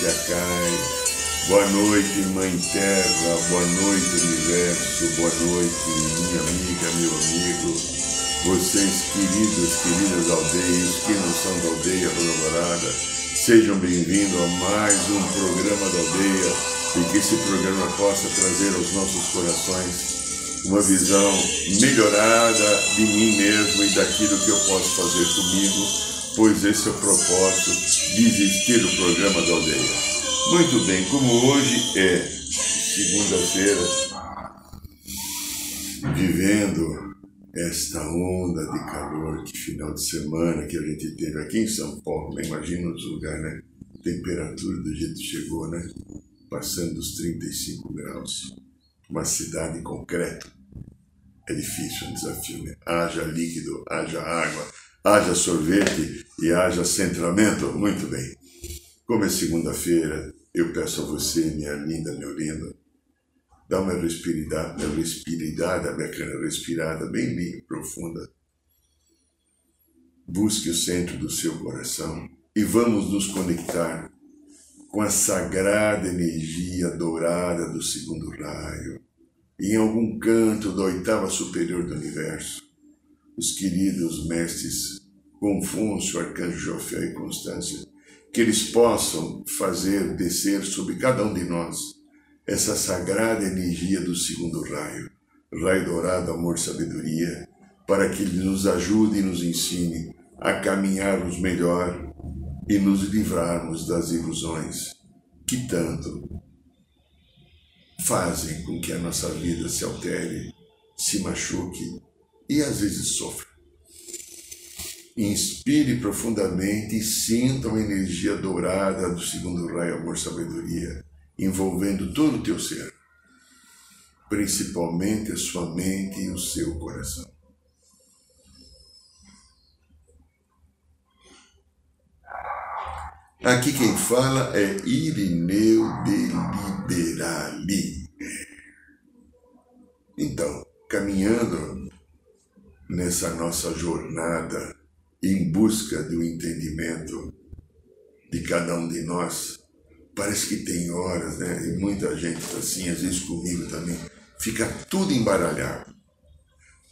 Brasil, boa noite, Mãe Terra, boa noite, Universo, boa noite, minha amiga, meu amigo. Vocês, queridos, queridas aldeias, que não são da aldeia Dourada, sejam bem-vindos a mais um programa da aldeia. E que esse programa possa trazer aos nossos corações uma visão melhorada de mim mesmo e daquilo que eu posso fazer comigo, pois esse é o propósito de existir o programa da aldeia. Muito bem, como hoje é segunda-feira, vivendo esta onda de calor que final de semana que a gente teve aqui em São Paulo, né? imagina os lugares, né? Temperatura do jeito que chegou, né? Passando dos 35 graus. Uma cidade em concreto. É difícil, é um desafio, né? Haja líquido, haja água, haja sorvete e haja centramento. Muito bem. Como é segunda-feira, eu peço a você, minha linda, meu lindo, Dá uma respirada, uma respiridade, bacana, respirada bem, bem profunda. Busque o centro do seu coração e vamos nos conectar com a sagrada energia dourada do segundo raio. Em algum canto da oitava superior do universo, os queridos mestres Confúcio, Arcanjo Jofiel e Constância, que eles possam fazer descer sobre cada um de nós essa sagrada energia do segundo raio, raio dourado, amor, sabedoria, para que ele nos ajude e nos ensine a caminharmos melhor e nos livrarmos das ilusões que tanto fazem com que a nossa vida se altere, se machuque e às vezes sofra. Inspire profundamente e sinta a energia dourada do segundo raio amor sabedoria envolvendo todo o teu ser, principalmente a sua mente e o seu coração. Aqui quem fala é Irineu de Liberali. Então, caminhando nessa nossa jornada em busca do entendimento de cada um de nós, parece que tem horas, né? E muita gente tá assim, às vezes comigo também, fica tudo embaralhado.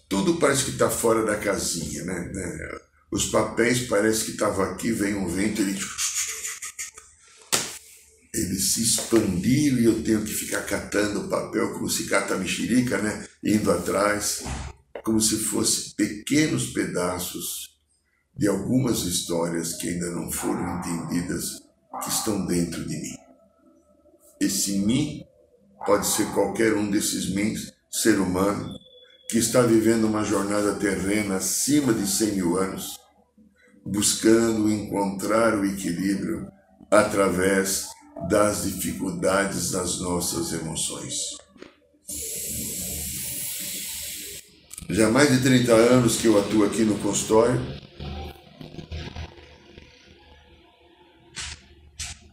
Tudo parece que está fora da casinha, né? né? Os papéis parece que estavam aqui, vem um vento, ele ele se expandiu e eu tenho que ficar catando o papel como se cata mexerica, né? Indo atrás, como se fosse pequenos pedaços de algumas histórias que ainda não foram entendidas que estão dentro de mim. Esse mim pode ser qualquer um desses mins, ser humano, que está vivendo uma jornada terrena acima de 100 mil anos, buscando encontrar o equilíbrio através das dificuldades das nossas emoções. Já há mais de 30 anos que eu atuo aqui no consultório.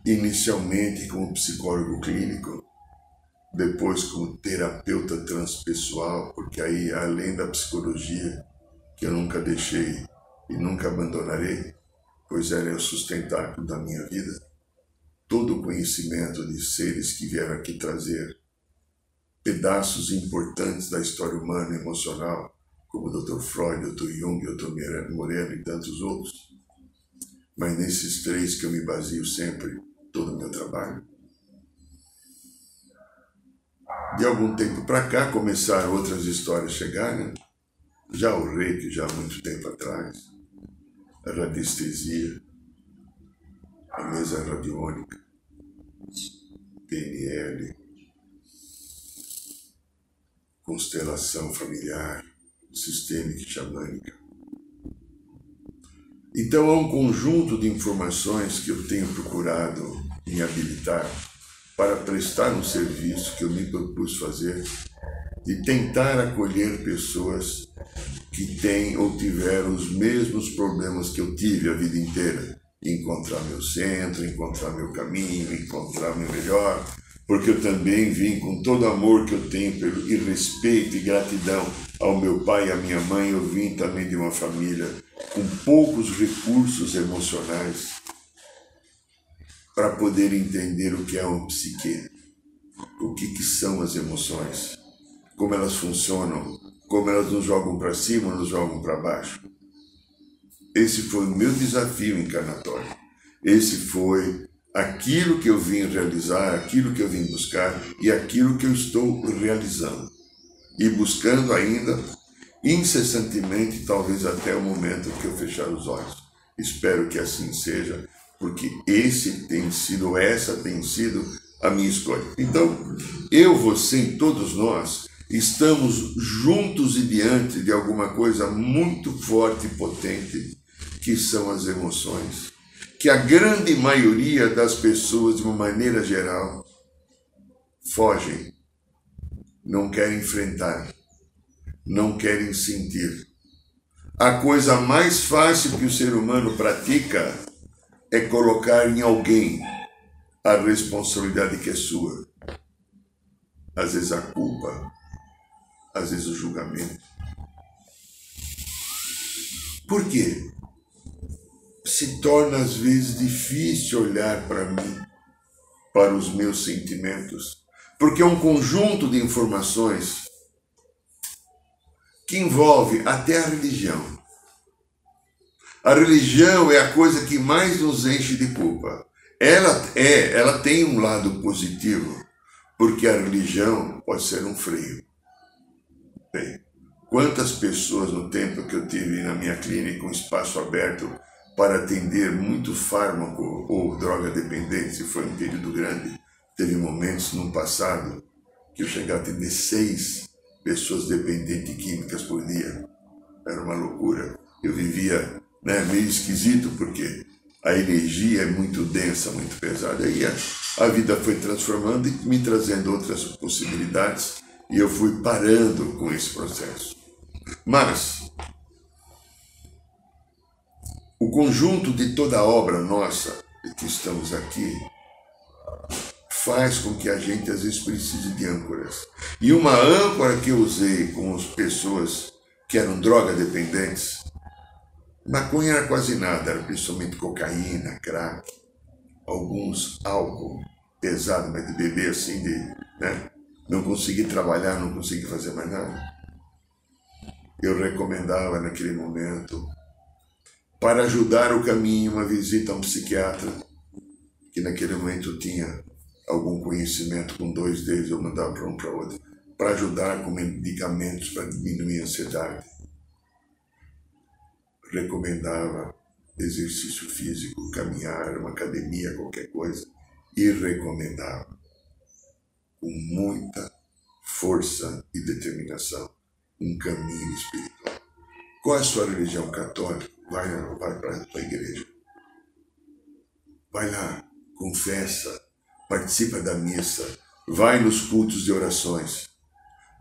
Inicialmente como psicólogo clínico, depois como terapeuta transpessoal, porque aí além da psicologia, que eu nunca deixei e nunca abandonarei, pois ela é o sustentáculo da minha vida, todo o conhecimento de seres que vieram aqui trazer pedaços importantes da história humana emocional, como o Dr. Freud, Dr. Jung, Dr. Moreno e tantos outros. Mas nesses três que eu me baseio sempre, todo o meu trabalho. De algum tempo para cá começaram outras histórias a chegar, né? Já o reiki, já há muito tempo atrás, a radiestesia, a mesa radiônica, PNL, constelação familiar, sistêmica e xamânica. Então há um conjunto de informações que eu tenho procurado me habilitar para prestar um serviço que eu me propus fazer de tentar acolher pessoas que têm ou tiveram os mesmos problemas que eu tive a vida inteira. Encontrar meu centro, encontrar meu caminho, encontrar meu melhor, porque eu também vim com todo amor que eu tenho pelo, e respeito e gratidão ao meu pai e à minha mãe, eu vim também de uma família com poucos recursos emocionais para poder entender o que é uma psique, o que, que são as emoções, como elas funcionam, como elas nos jogam para cima nos jogam para baixo. Esse foi o meu desafio encarnatório. Esse foi aquilo que eu vim realizar, aquilo que eu vim buscar e aquilo que eu estou realizando. E buscando ainda incessantemente, talvez até o momento que eu fechar os olhos. Espero que assim seja, porque esse tem sido, essa tem sido a minha escolha. Então, eu, você e todos nós estamos juntos e diante de alguma coisa muito forte e potente, que são as emoções, que a grande maioria das pessoas, de uma maneira geral, fogem, não querem enfrentar, não querem sentir. A coisa mais fácil que o ser humano pratica é colocar em alguém a responsabilidade que é sua. Às vezes a culpa, às vezes o julgamento. Por quê? Se torna às vezes difícil olhar para mim, para os meus sentimentos, porque é um conjunto de informações que envolve até a religião. A religião é a coisa que mais nos enche de culpa. Ela é, ela tem um lado positivo, porque a religião pode ser um freio. Bem, quantas pessoas no tempo que eu tive na minha clínica um espaço aberto para atender muito fármaco ou droga dependente, foi um período grande. Teve momentos no passado que eu cheguei a atender seis pessoas dependentes de químicas por dia. Era uma loucura. Eu vivia né, meio esquisito porque a energia é muito densa, muito pesada. E a, a vida foi transformando e me trazendo outras possibilidades e eu fui parando com esse processo. Mas o conjunto de toda a obra nossa que estamos aqui faz com que a gente às vezes precise de âncoras. E uma âncora que eu usei com as pessoas que eram droga dependentes, maconha era quase nada, era principalmente cocaína, crack, alguns álcool pesado, mas de beber assim, de, né? não consegui trabalhar, não consegui fazer mais nada. Eu recomendava naquele momento, para ajudar o caminho, uma visita a um psiquiatra, que naquele momento tinha algum conhecimento com dois deles, eu mandava para um para outro, para ajudar com medicamentos para diminuir a ansiedade. Recomendava exercício físico, caminhar, uma academia, qualquer coisa, e recomendava com muita força e determinação um caminho espiritual. Qual é a sua religião católica? Vai, vai para a igreja. Vai lá, confessa, participa da missa, vai nos cultos de orações,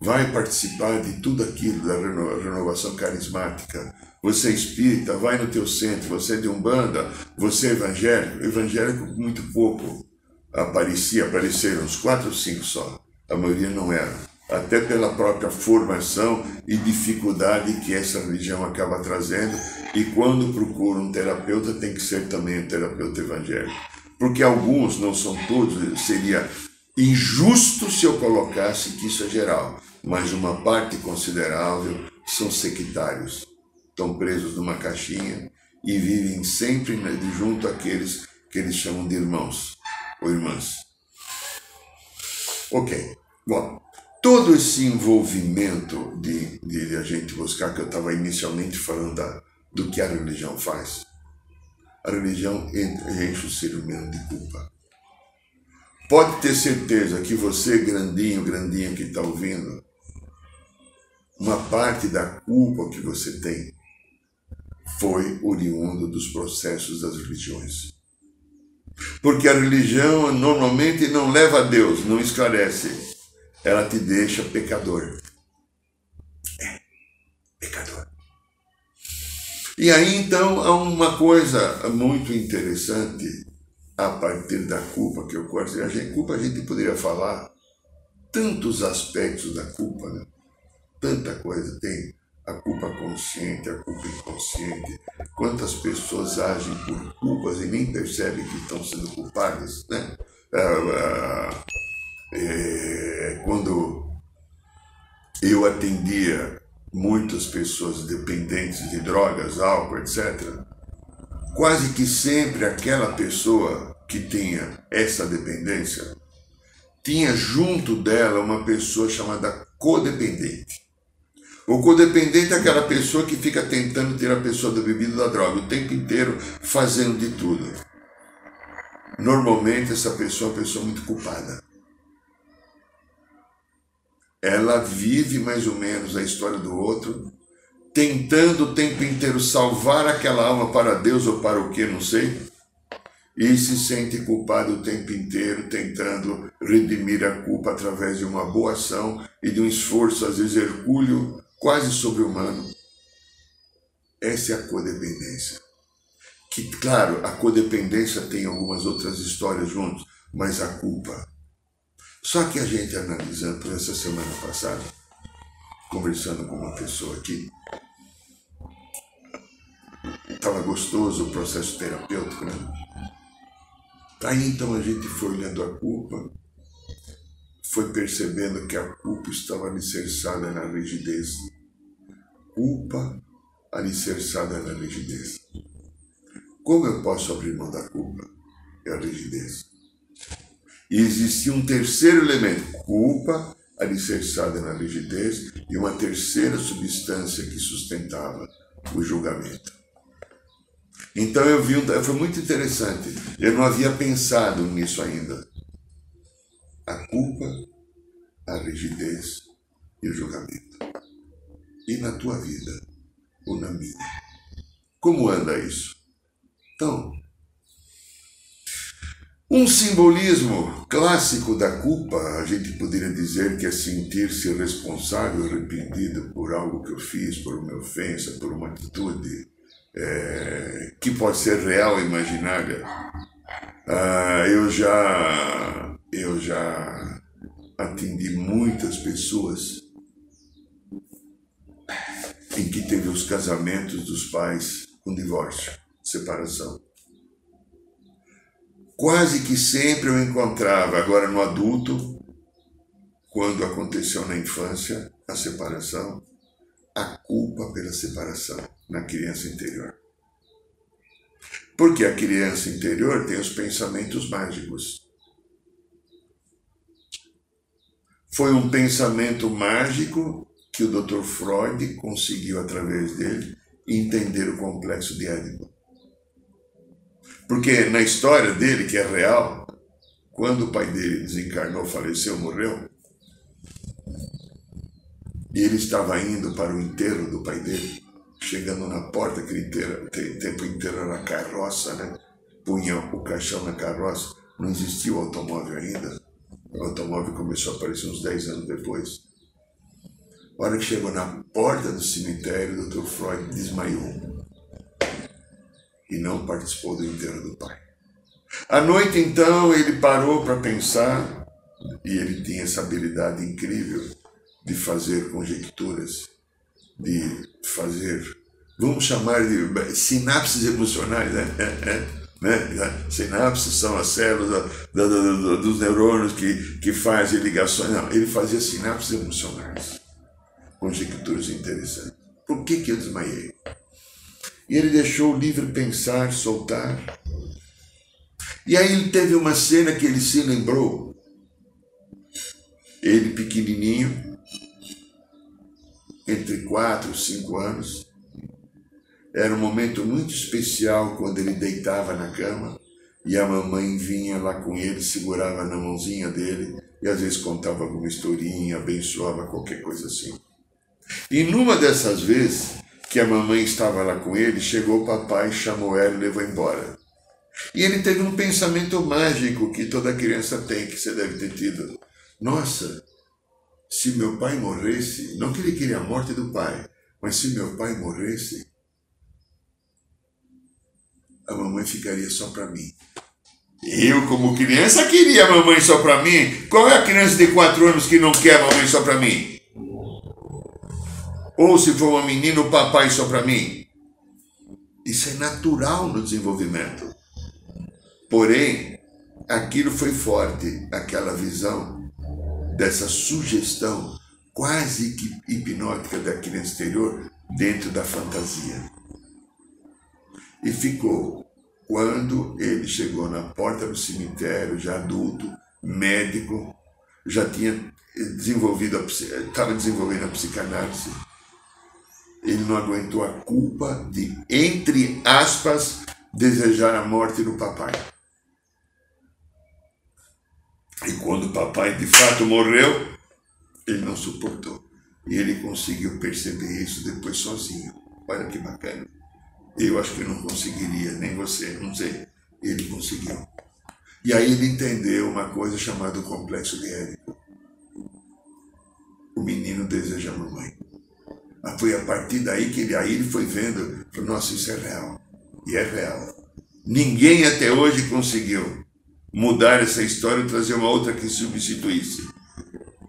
vai participar de tudo aquilo da renovação carismática. Você é espírita, vai no teu centro, você é de Umbanda, você é evangélico, evangélico muito pouco aparecia, apareceram uns quatro ou cinco só, a maioria não era, até pela própria formação e dificuldade que essa religião acaba trazendo, e quando procura um terapeuta tem que ser também um terapeuta evangélico. Porque alguns, não são todos, seria injusto se eu colocasse que isso é geral, mas uma parte considerável são sectários, estão presos numa caixinha e vivem sempre junto àqueles que eles chamam de irmãos ou irmãs. Ok, bom, todo esse envolvimento de, de a gente buscar, que eu estava inicialmente falando da, do que a religião faz, a religião enche o ser humano de culpa. Pode ter certeza que você, grandinho, grandinho que está ouvindo, uma parte da culpa que você tem foi oriundo dos processos das religiões. Porque a religião normalmente não leva a Deus, não esclarece. Ela te deixa pecador. É, pecador. E aí então há uma coisa muito interessante a partir da culpa que ocorre. A gente, culpa a gente poderia falar tantos aspectos da culpa, né? tanta coisa tem a culpa consciente, a culpa inconsciente, quantas pessoas agem por culpas e nem percebem que estão sendo culpadas, né? Ah, ah, é, quando eu atendia muitas pessoas dependentes de drogas, álcool, etc., quase que sempre aquela pessoa que tinha essa dependência tinha junto dela uma pessoa chamada codependente. O codependente é aquela pessoa que fica tentando tirar a pessoa da bebida da droga o tempo inteiro, fazendo de tudo. Normalmente essa pessoa é uma pessoa muito culpada. Ela vive mais ou menos a história do outro, tentando o tempo inteiro salvar aquela alma para Deus ou para o que, não sei, e se sente culpado o tempo inteiro, tentando redimir a culpa através de uma boa ação e de um esforço, às vezes hercúleo, quase sobre-humano. Essa é a codependência. Que, claro, a codependência tem algumas outras histórias juntos, mas a culpa. Só que a gente analisando por essa semana passada, conversando com uma pessoa aqui, estava gostoso o processo terapêutico, né? Aí então a gente foi olhando a culpa, foi percebendo que a culpa estava alicerçada na rigidez. Culpa alicerçada na rigidez. Como eu posso abrir mão da culpa? É a rigidez. E existia um terceiro elemento, culpa alicerçada na rigidez, e uma terceira substância que sustentava o julgamento. Então eu vi, foi muito interessante. Eu não havia pensado nisso ainda. A culpa, a rigidez e o julgamento. E na tua vida, ou na minha. Como anda isso? Então, um simbolismo clássico da culpa, a gente poderia dizer que é sentir-se responsável, arrependido por algo que eu fiz, por uma ofensa, por uma atitude é, que pode ser real imaginária. Ah, eu já eu já atendi muitas pessoas em que teve os casamentos dos pais com divórcio, separação. Quase que sempre eu encontrava, agora no adulto, quando aconteceu na infância a separação, a culpa pela separação na criança interior. Porque a criança interior tem os pensamentos mágicos. Foi um pensamento mágico que o Dr. Freud conseguiu, através dele, entender o complexo de Édipo. Porque na história dele, que é real, quando o pai dele desencarnou, faleceu, morreu, e ele estava indo para o enterro do pai dele, chegando na porta, aquele inteiro, tempo inteiro era carroça, né? Punha o caixão na carroça, não existia o automóvel ainda. O automóvel começou a aparecer uns 10 anos depois. A hora que chegou na porta do cemitério, o Dr. Freud desmaiou e não participou do enterro do pai. À noite, então, ele parou para pensar e ele tinha essa habilidade incrível de fazer conjecturas, de fazer, vamos chamar de sinapses emocionais, né? É, é, né? Sinapses são as células da, da, da, dos neurônios que, que fazem ligações. Não, ele fazia sinapses emocionais, conjecturas interessantes. Por que, que eu desmaiei? E ele deixou livre pensar, soltar. E aí ele teve uma cena que ele se lembrou. Ele pequenininho, entre quatro e cinco anos. Era um momento muito especial quando ele deitava na cama e a mamãe vinha lá com ele, segurava na mãozinha dele e às vezes contava alguma historinha, abençoava qualquer coisa assim. E numa dessas vezes, que a mamãe estava lá com ele, chegou o papai, chamou ela e levou embora. E ele teve um pensamento mágico que toda criança tem, que você deve ter tido. Nossa, se meu pai morresse, não que ele queria a morte do pai, mas se meu pai morresse, a mamãe ficaria só para mim. Eu, como criança, queria a mamãe só para mim. Qual é a criança de quatro anos que não quer a mamãe só para mim? Ou se for uma menina, o papai só para mim? Isso é natural no desenvolvimento. Porém, aquilo foi forte, aquela visão dessa sugestão quase que hipnótica da criança exterior dentro da fantasia. E ficou. Quando ele chegou na porta do cemitério, já adulto, médico, já tinha desenvolvido, estava desenvolvendo a psicanálise, ele não aguentou a culpa de, entre aspas, desejar a morte do papai. E quando o papai de fato morreu, ele não suportou. E ele conseguiu perceber isso depois sozinho. Olha que bacana. Eu acho que não conseguiria, nem você, não sei. Ele conseguiu. E aí ele entendeu uma coisa chamada complexo de Édipo. O menino deseja a mamãe. Mas foi a partir daí que ele, aí ele foi vendo, falou, nossa, isso é real. E é real. Ninguém até hoje conseguiu mudar essa história e trazer uma outra que substituísse.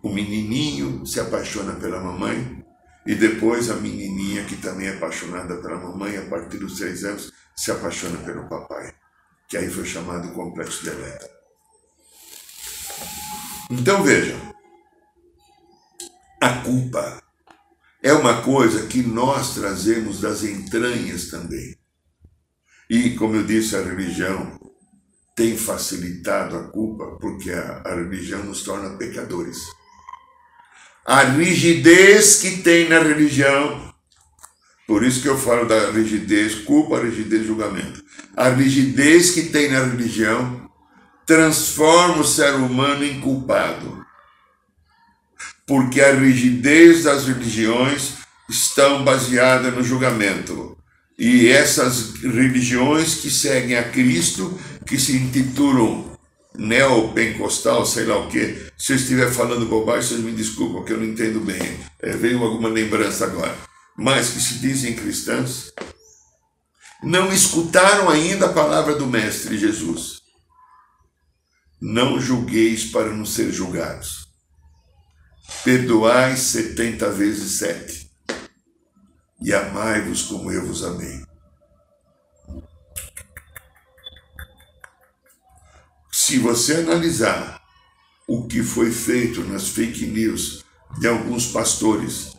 O menininho se apaixona pela mamãe e depois a menininha, que também é apaixonada pela mamãe, a partir dos seis anos, se apaixona pelo papai, que aí foi chamado complexo de Electra. Então vejam, a culpa é uma coisa que nós trazemos das entranhas também. E, como eu disse, a religião tem facilitado a culpa porque a, a religião nos torna pecadores. A rigidez que tem na religião, por isso que eu falo da rigidez, culpa, rigidez, julgamento. A rigidez que tem na religião transforma o ser humano em culpado. Porque a rigidez das religiões estão baseadas no julgamento. E essas religiões que seguem a Cristo, que se intitulam neopentecostal, sei lá o que, se eu estiver falando bobagem, vocês me desculpam, que eu não entendo bem. É, veio alguma lembrança agora. Mas que se dizem cristãs, não escutaram ainda a palavra do Mestre Jesus. Não julgueis para não ser julgados. Perdoai setenta vezes sete e amai-vos como eu vos amei. Se você analisar o que foi feito nas fake news de alguns pastores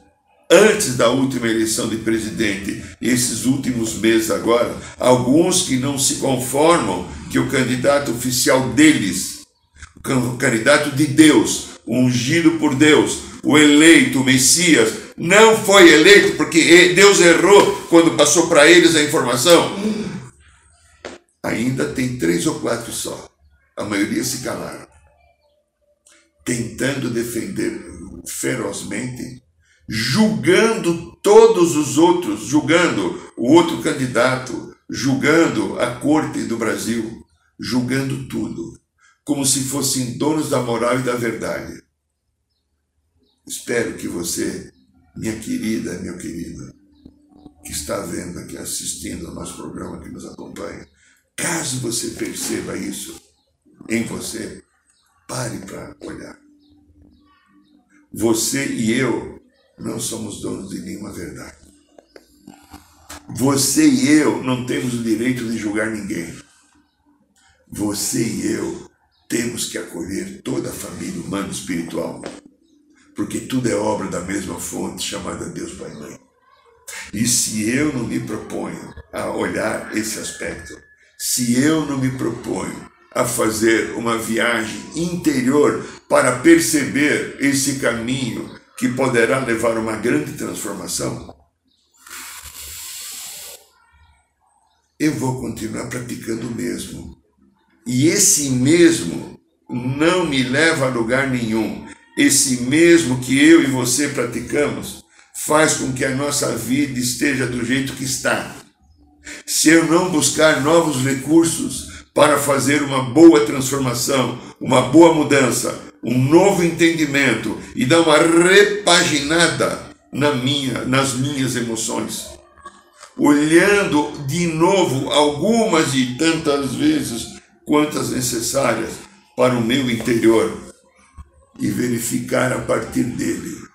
antes da última eleição de presidente, esses últimos meses agora, alguns que não se conformam que o candidato oficial deles, o candidato de Deus, ungido por Deus, o eleito, o Messias, não foi eleito porque Deus errou quando passou para eles a informação. Ainda tem três ou quatro só. A maioria se calaram, tentando defender ferozmente, julgando todos os outros, julgando o outro candidato, julgando a corte do Brasil, julgando tudo, como se fossem donos da moral e da verdade. Espero que você minha querida, meu querido, que está vendo aqui, assistindo ao nosso programa, que nos acompanha, caso você perceba isso em você, pare para olhar. Você e eu não somos donos de nenhuma verdade. Você e eu não temos o direito de julgar ninguém. Você e eu temos que acolher toda a família humana espiritual porque tudo é obra da mesma fonte chamada Deus Pai e Mãe. E se eu não me proponho a olhar esse aspecto, se eu não me proponho a fazer uma viagem interior para perceber esse caminho que poderá levar a uma grande transformação, eu vou continuar praticando o mesmo. E esse mesmo não me leva a lugar nenhum esse mesmo que eu e você praticamos, faz com que a nossa vida esteja do jeito que está. Se eu não buscar novos recursos para fazer uma boa transformação, uma boa mudança, um novo entendimento e dar uma repaginada na minha, nas minhas emoções, olhando de novo algumas e tantas vezes quantas necessárias para o meu interior e verificar a partir dele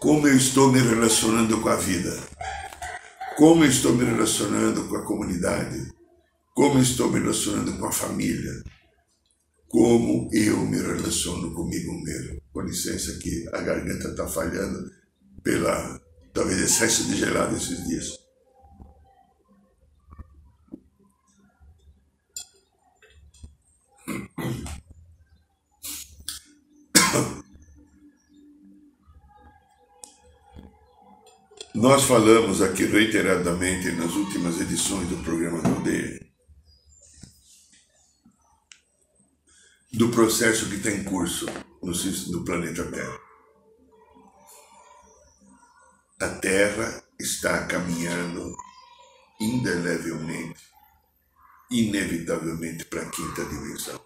como eu estou me relacionando com a vida, como eu estou me relacionando com a comunidade, como eu estou me relacionando com a família, como eu me relaciono comigo mesmo. Com licença que a garganta está falhando pela talvez excesso de gelado esses dias. Nós falamos aqui reiteradamente nas últimas edições do programa da aldeia do processo que está em curso no, no planeta Terra. A Terra está caminhando indelevelmente, inevitavelmente para a quinta dimensão.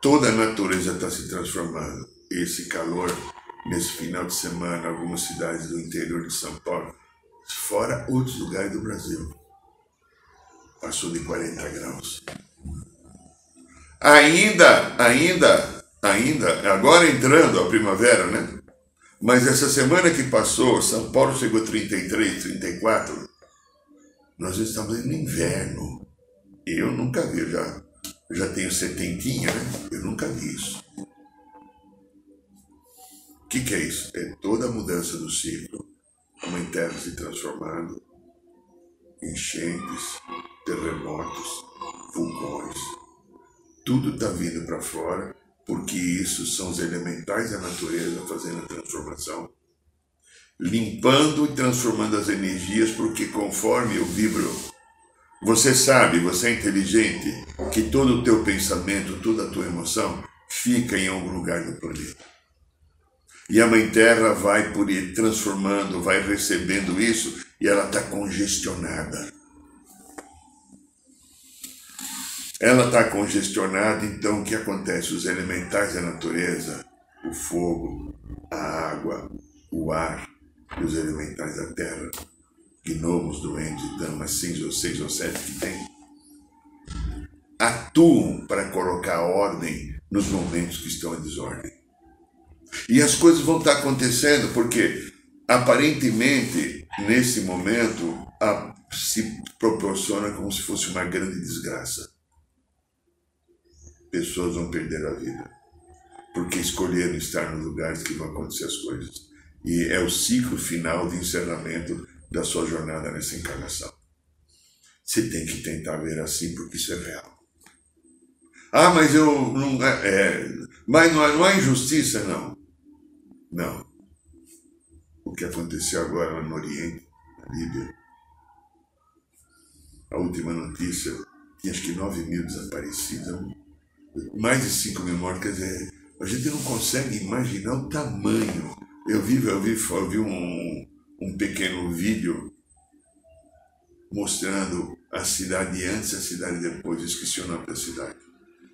Toda a natureza está se transformando. Esse calor nesse final de semana algumas cidades do interior de São Paulo, fora outros lugares do Brasil. Passou de 40 graus. Ainda, ainda, ainda, agora entrando a primavera, né? Mas essa semana que passou, São Paulo chegou a 33, 34. Nós estamos no inverno. Eu nunca vi, já, já tenho setentinha, né? Eu nunca vi isso que, que é isso? É toda a mudança do ciclo. A mãe terra se transformando, enchentes, terremotos, vulcões. Tudo está vindo para fora, porque isso são os elementais da natureza fazendo a transformação. Limpando e transformando as energias, porque conforme eu vibro, você sabe, você é inteligente, que todo o teu pensamento, toda a tua emoção fica em algum lugar do planeta. E a Mãe Terra vai por ir transformando, vai recebendo isso e ela está congestionada. Ela está congestionada, então o que acontece? Os elementais da natureza, o fogo, a água, o ar e os elementais da terra, gnomos, duendes, damas, cinza ou seis ou sete que tem, atuam para colocar ordem nos momentos que estão em desordem. E as coisas vão estar acontecendo porque, aparentemente, nesse momento, a, se proporciona como se fosse uma grande desgraça. Pessoas vão perder a vida porque escolheram estar nos lugares que vão acontecer as coisas. E é o ciclo final de encerramento da sua jornada nessa encarnação. Você tem que tentar ver assim porque isso é real. Ah, mas eu não. É, é mas não, não há injustiça, não. Não. O que aconteceu agora no Oriente, na Líbia, a última notícia, tinha acho que 9 mil desaparecidos, mais de 5 mil mortos, quer dizer, a gente não consegue imaginar o tamanho. Eu vi, eu vi, eu vi um, um pequeno vídeo mostrando a cidade antes e a cidade depois. Esqueci o nome da cidade.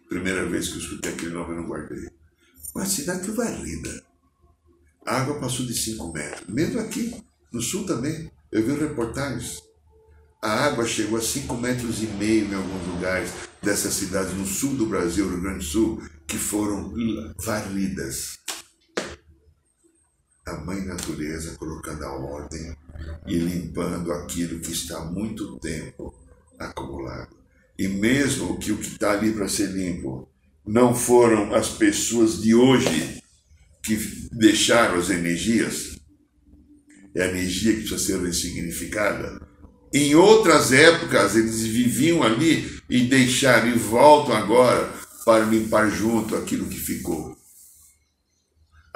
Primeira vez que eu escutei aquele nome, eu não guardei. Uma cidade varrida. A água passou de 5 metros. Mesmo aqui, no sul também, eu vi reportagens. A água chegou a 5 metros e meio em alguns lugares dessas cidades no sul do Brasil, Rio Grande do Sul, que foram varridas. A mãe natureza colocando a ordem e limpando aquilo que está há muito tempo acumulado. E mesmo que o que está ali para ser limpo não foram as pessoas de hoje que deixaram as energias, é a energia que precisa ser ressignificada. Em outras épocas, eles viviam ali e deixaram e voltam agora para limpar junto aquilo que ficou.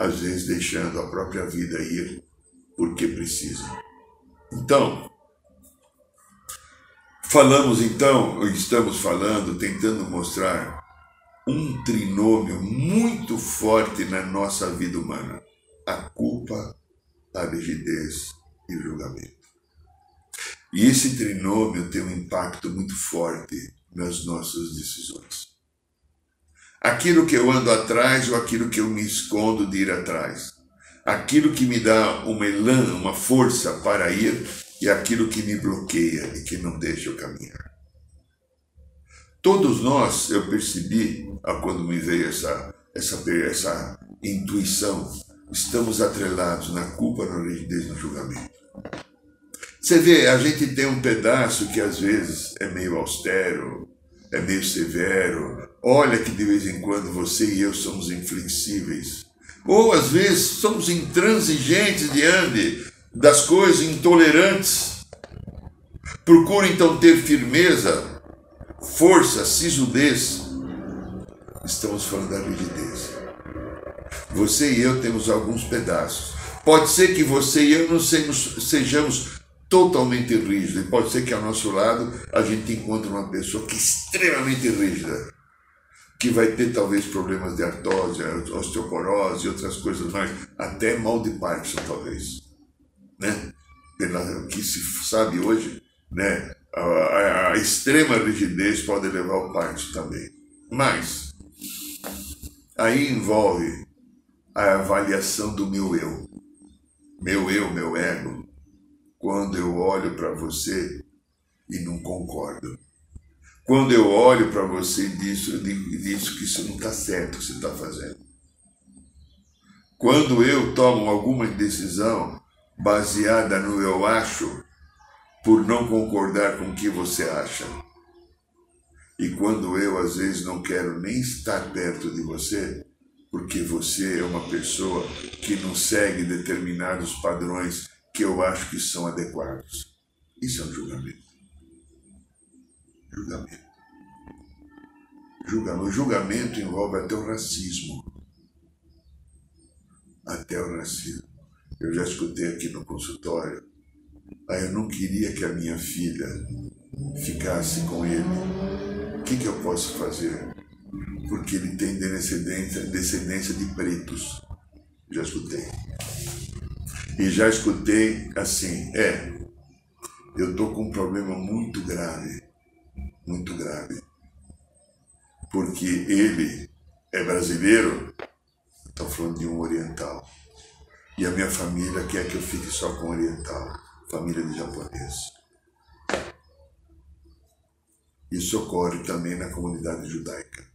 Às vezes deixando a própria vida ir porque precisam. Então, falamos então, estamos falando, tentando mostrar um trinômio muito forte na nossa vida humana: a culpa, a rigidez e o julgamento. E esse trinômio tem um impacto muito forte nas nossas decisões. Aquilo que eu ando atrás ou aquilo que eu me escondo de ir atrás. Aquilo que me dá uma elan, uma força para ir e aquilo que me bloqueia e que não deixa eu caminhar. Todos nós, eu percebi, quando me veio essa, essa, essa intuição, estamos atrelados na culpa, na rigidez, no julgamento. Você vê, a gente tem um pedaço que às vezes é meio austero, é meio severo. Olha que de vez em quando você e eu somos inflexíveis. Ou às vezes somos intransigentes diante das coisas, intolerantes. Procura então ter firmeza, força, sisudez. Estamos falando da rigidez. Você e eu temos alguns pedaços. Pode ser que você e eu não sejamos totalmente rígidos. E pode ser que ao nosso lado a gente encontre uma pessoa que é extremamente rígida, que vai ter talvez problemas de artrose, osteoporose e outras coisas mais, até mal de Parkinson talvez, né? Pela que se sabe hoje, né? A, a, a extrema rigidez pode levar ao Parkinson também. Mas aí envolve a avaliação do meu eu. Meu eu, meu ego. Quando eu olho para você e não concordo. Quando eu olho para você e disso, disso que isso não está certo que você está fazendo. Quando eu tomo alguma decisão baseada no eu acho, por não concordar com o que você acha. E quando eu às vezes não quero nem estar perto de você, porque você é uma pessoa que não segue determinados padrões que eu acho que são adequados. Isso é um julgamento. Julgamento. Julgamento. O julgamento envolve até o racismo. Até o racismo. Eu já escutei aqui no consultório. Ah, eu não queria que a minha filha ficasse com ele. O que, que eu posso fazer? porque ele tem descendência, descendência de pretos. Já escutei. E já escutei assim, é, eu estou com um problema muito grave, muito grave. Porque ele é brasileiro, estou falando de um oriental. E a minha família quer que eu fique só com oriental, família de japonês. Isso ocorre também na comunidade judaica.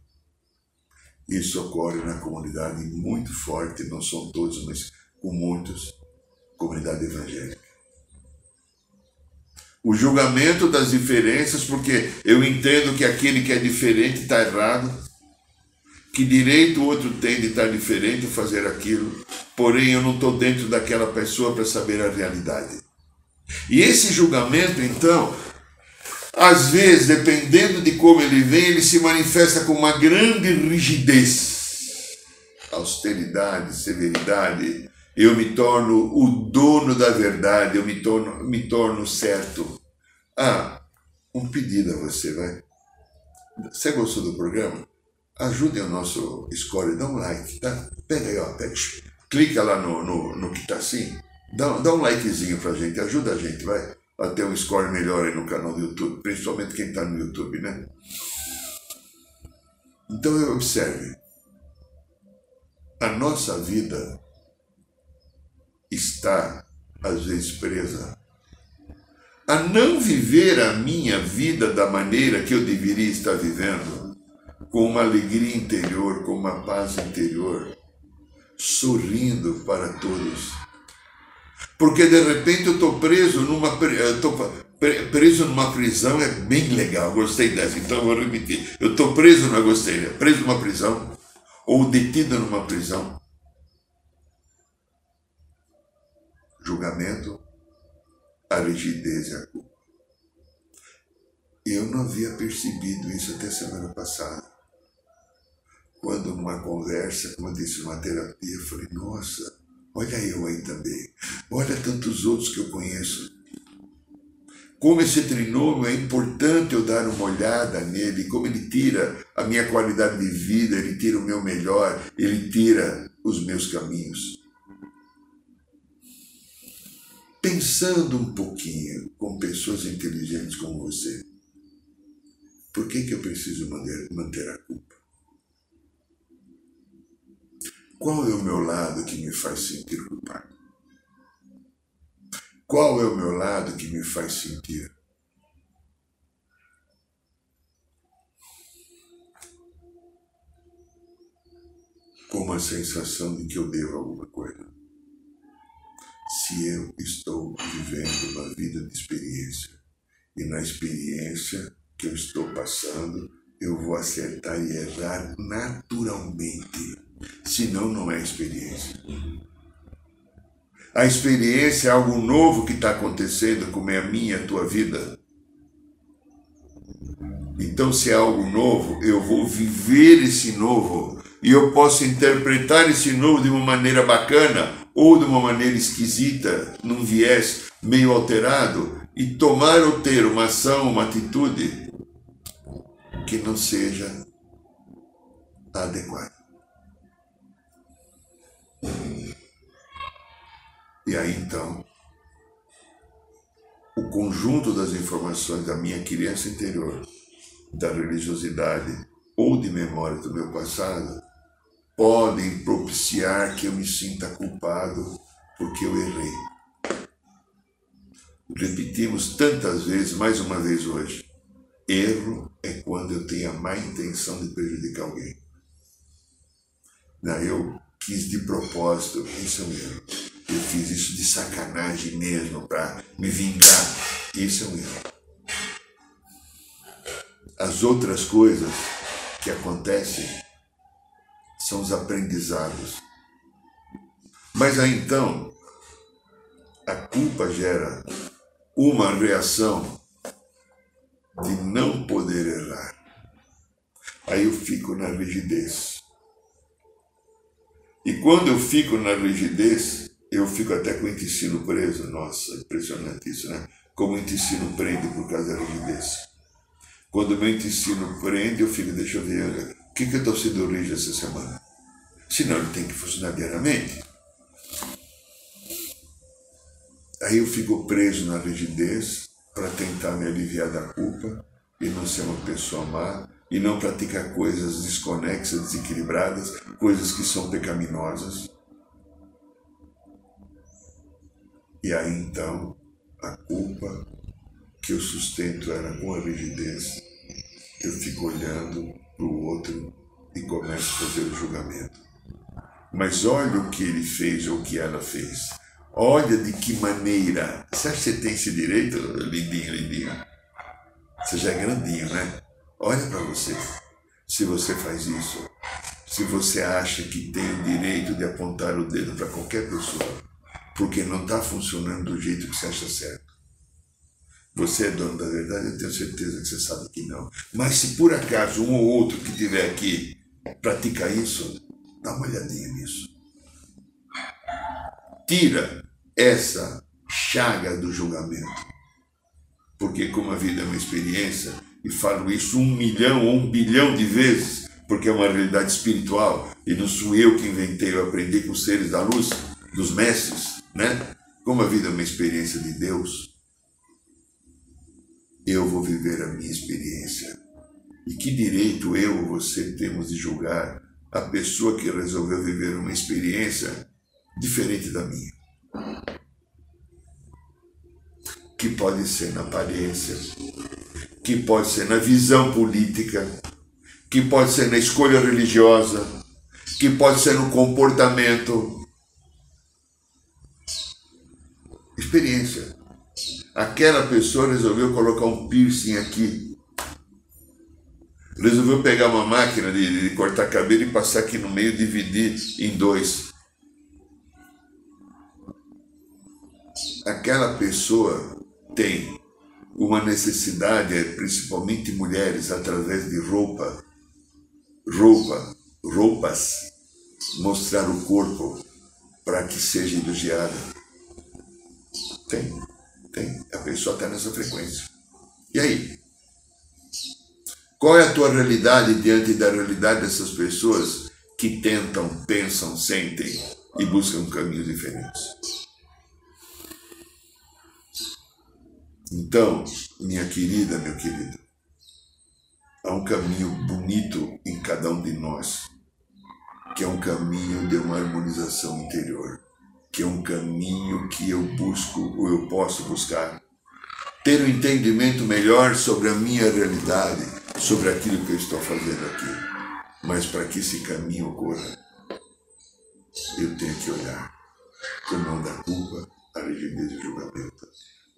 Isso ocorre na comunidade muito forte, não são todos, mas com muitos, comunidade evangélica. O julgamento das diferenças, porque eu entendo que aquele que é diferente está errado, que direito o outro tem de estar diferente e fazer aquilo, porém eu não estou dentro daquela pessoa para saber a realidade. E esse julgamento, então, às vezes, dependendo de como ele vem, ele se manifesta com uma grande rigidez, austeridade, severidade. Eu me torno o dono da verdade, eu me torno, me torno certo. Ah, um pedido a você, vai. Você gostou do programa? Ajude o nosso score, dá um like, tá? Pega aí, ó, pega, clica lá no, no, no que tá assim, dá, dá um likezinho pra gente, ajuda a gente, vai a ter um score melhor aí no canal do YouTube, principalmente quem está no YouTube, né? Então observe, a nossa vida está às vezes presa a não viver a minha vida da maneira que eu deveria estar vivendo, com uma alegria interior, com uma paz interior, sorrindo para todos porque de repente eu estou preso numa preso numa prisão, é bem legal, gostei dessa, então vou repetir. Eu estou preso, não gostei, preso numa prisão, ou detido numa prisão. Julgamento, a rigidez e a culpa. Eu não havia percebido isso até semana passada. Quando numa conversa, como eu disse, numa terapia, eu falei, nossa, Olha eu aí também. Olha tantos outros que eu conheço. Como esse trinômio é importante eu dar uma olhada nele, como ele tira a minha qualidade de vida, ele tira o meu melhor, ele tira os meus caminhos. Pensando um pouquinho com pessoas inteligentes como você, por que, que eu preciso manter, manter a culpa? Qual é o meu lado que me faz sentir culpado? Qual é o meu lado que me faz sentir com a sensação de que eu devo alguma coisa? Se eu estou vivendo uma vida de experiência e na experiência que eu estou passando, eu vou acertar e errar naturalmente. Senão, não é experiência. A experiência é algo novo que está acontecendo, como é a minha, a tua vida. Então, se é algo novo, eu vou viver esse novo e eu posso interpretar esse novo de uma maneira bacana ou de uma maneira esquisita, num viés meio alterado, e tomar ou ter uma ação, uma atitude que não seja adequada. E aí então, o conjunto das informações da minha criança interior, da religiosidade ou de memória do meu passado, podem propiciar que eu me sinta culpado porque eu errei. Repetimos tantas vezes, mais uma vez hoje. Erro é quando eu tenho a má intenção de prejudicar alguém. Não, eu quis de propósito, isso é um erro. Eu fiz isso de sacanagem mesmo para me vingar. Isso é um erro. As outras coisas que acontecem são os aprendizados. Mas aí então, a culpa gera uma reação de não poder errar. Aí eu fico na rigidez. E quando eu fico na rigidez, eu fico até com o intestino preso. Nossa, impressionante isso, né? Como o intestino prende por causa da rigidez. Quando o meu intestino prende, eu fico, deixa eu ver, que, que eu estou sendo rígido essa semana? Senão ele tem que funcionar diariamente. Aí eu fico preso na rigidez para tentar me aliviar da culpa e não ser uma pessoa má e não praticar coisas desconexas, desequilibradas, coisas que são pecaminosas. E aí então a culpa que eu sustento era com a rigidez, eu fico olhando para o outro e começo a fazer o julgamento. Mas olha o que ele fez ou o que ela fez. Olha de que maneira. Você acha que você tem esse direito, lindinho, lindinho? Você já é grandinho, né? Olha para você. Se você faz isso, se você acha que tem o direito de apontar o dedo para qualquer pessoa, porque não está funcionando do jeito que você acha certo. Você é dono da verdade, eu tenho certeza que você sabe que não. Mas se por acaso um ou outro que estiver aqui pratica isso, dá uma olhadinha nisso. Tira essa chaga do julgamento. Porque como a vida é uma experiência, e falo isso um milhão ou um bilhão de vezes, porque é uma realidade espiritual, e não sou eu que inventei, eu aprendi com os seres da luz, dos mestres, né? Como a vida é uma experiência de Deus, eu vou viver a minha experiência. E que direito eu ou você temos de julgar a pessoa que resolveu viver uma experiência diferente da minha? Que pode ser na aparência, que pode ser na visão política, que pode ser na escolha religiosa, que pode ser no comportamento. Experiência. Aquela pessoa resolveu colocar um piercing aqui. Resolveu pegar uma máquina de, de cortar cabelo e passar aqui no meio e dividir em dois. Aquela pessoa tem uma necessidade, é, principalmente mulheres, através de roupa, roupa, roupas, mostrar o corpo para que seja elogiada. Tem, tem. A pessoa está nessa frequência. E aí? Qual é a tua realidade diante da realidade dessas pessoas que tentam, pensam, sentem e buscam caminhos diferentes? Então, minha querida, meu querido, há um caminho bonito em cada um de nós, que é um caminho de uma harmonização interior, que é um caminho que eu busco ou eu posso buscar. Ter um entendimento melhor sobre a minha realidade, sobre aquilo que eu estou fazendo aqui. Mas para que esse caminho ocorra, eu tenho que olhar com mão da culpa a rigidez do julgamento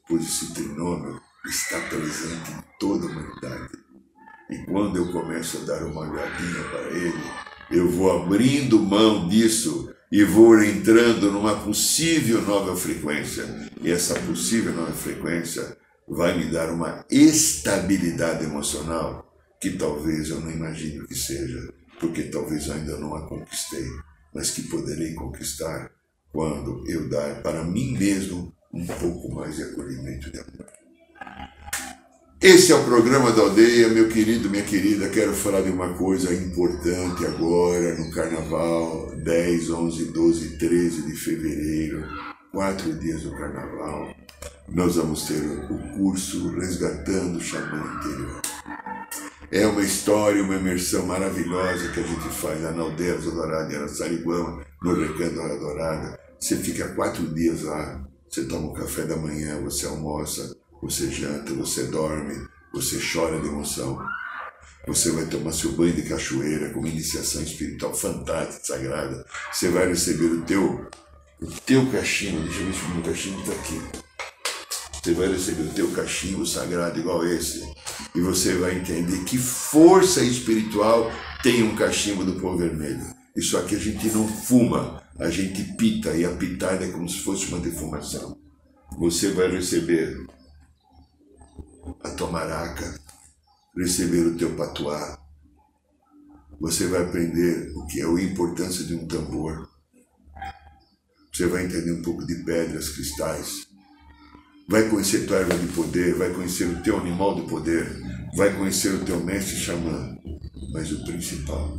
pois esse trinômio está presente em toda a humanidade. E quando eu começo a dar uma olhadinha para ele, eu vou abrindo mão disso e vou entrando numa possível nova frequência. E essa possível nova frequência vai me dar uma estabilidade emocional que talvez eu não imagine que seja, porque talvez eu ainda não a conquistei, mas que poderei conquistar quando eu dar para mim mesmo um pouco mais de acolhimento de amor. Esse é o programa da aldeia, meu querido, minha querida. Quero falar de uma coisa importante agora no carnaval, 10, 11, 12, 13 de fevereiro, quatro dias do carnaval. Nós vamos ter o curso Resgatando o Xamã Interior. É uma história, uma imersão maravilhosa que a gente faz lá na aldeia Dourada, em Araçariguama, no Recanto da Dourada. Você fica quatro dias lá, você toma o café da manhã, você almoça, você janta, você dorme, você chora de emoção. Você vai tomar seu banho de cachoeira com uma iniciação espiritual fantástica, sagrada. Você vai receber o teu, o teu cachimbo, deixa eu ver se o meu cachimbo está aqui. Você vai receber o teu cachimbo sagrado igual esse. E você vai entender que força espiritual tem um cachimbo do pão vermelho. Isso aqui a gente não fuma, a gente pita, e a pitada é como se fosse uma defumação. Você vai receber a tua maraca, receber o teu patuá. Você vai aprender o que é a importância de um tambor. Você vai entender um pouco de pedras, cristais. Vai conhecer tua erva de poder, vai conhecer o teu animal de poder, vai conhecer o teu mestre xamã. Mas o principal,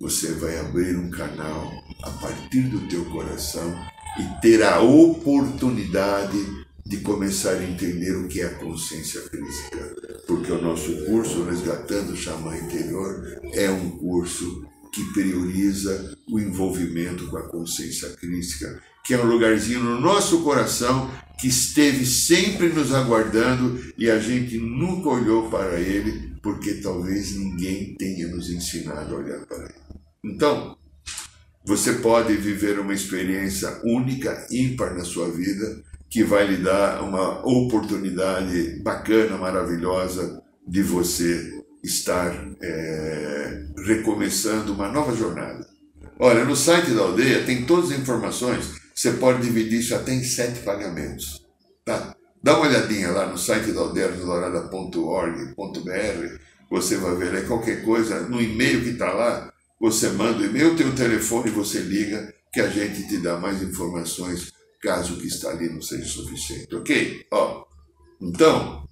você vai abrir um canal a partir do teu coração e ter a oportunidade de começar a entender o que é a consciência crística. Porque o nosso curso Resgatando o Xamã Interior é um curso que prioriza o envolvimento com a consciência crística, que é um lugarzinho no nosso coração que esteve sempre nos aguardando e a gente nunca olhou para ele, porque talvez ninguém tenha nos ensinado a olhar para ele. Então, você pode viver uma experiência única, ímpar na sua vida, que vai lhe dar uma oportunidade bacana, maravilhosa de você estar é, recomeçando uma nova jornada. Olha, no site da aldeia tem todas as informações, você pode dividir isso até em sete pagamentos. Tá? Dá uma olhadinha lá no site da aldeia, você vai ver aí qualquer coisa, no e-mail que está lá, você manda o e-mail, tem o telefone, você liga, que a gente te dá mais informações caso o que está ali não seja suficiente, ok? Ó, então,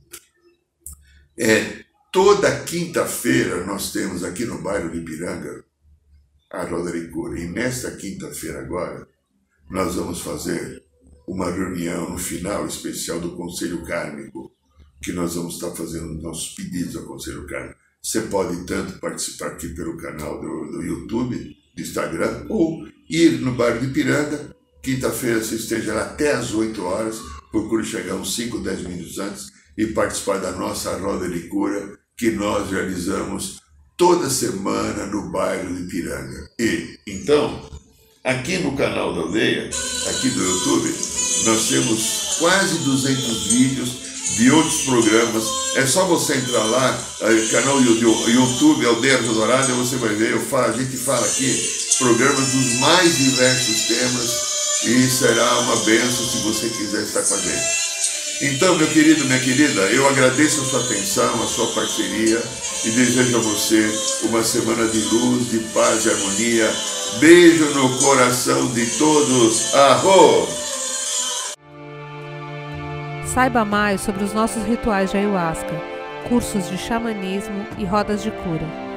é, toda quinta-feira nós temos aqui no bairro de Piranga a Roda de Cura. E nesta quinta-feira agora, nós vamos fazer uma reunião no final especial do Conselho Kármico, que nós vamos estar fazendo nossos pedidos ao Conselho Kármico. Você pode tanto participar aqui pelo canal do, do YouTube, do Instagram, ou ir no bairro de Piranga. Quinta-feira você esteja lá até às 8 horas. Procure chegar uns 5, 10 minutos antes e participar da nossa roda de cura que nós realizamos toda semana no bairro de Piranga. E, então, aqui no canal da aldeia, aqui do YouTube, nós temos quase 200 vídeos de outros programas. É só você entrar lá, canal do YouTube Aldeia Dourada, você vai ver, eu falo, a gente fala aqui programas dos mais diversos temas e será uma benção se você quiser estar com a gente. Então, meu querido, minha querida, eu agradeço a sua atenção, a sua parceria e desejo a você uma semana de luz, de paz e harmonia. Beijo no coração de todos. Arro! Saiba mais sobre os nossos rituais de ayahuasca, cursos de xamanismo e rodas de cura.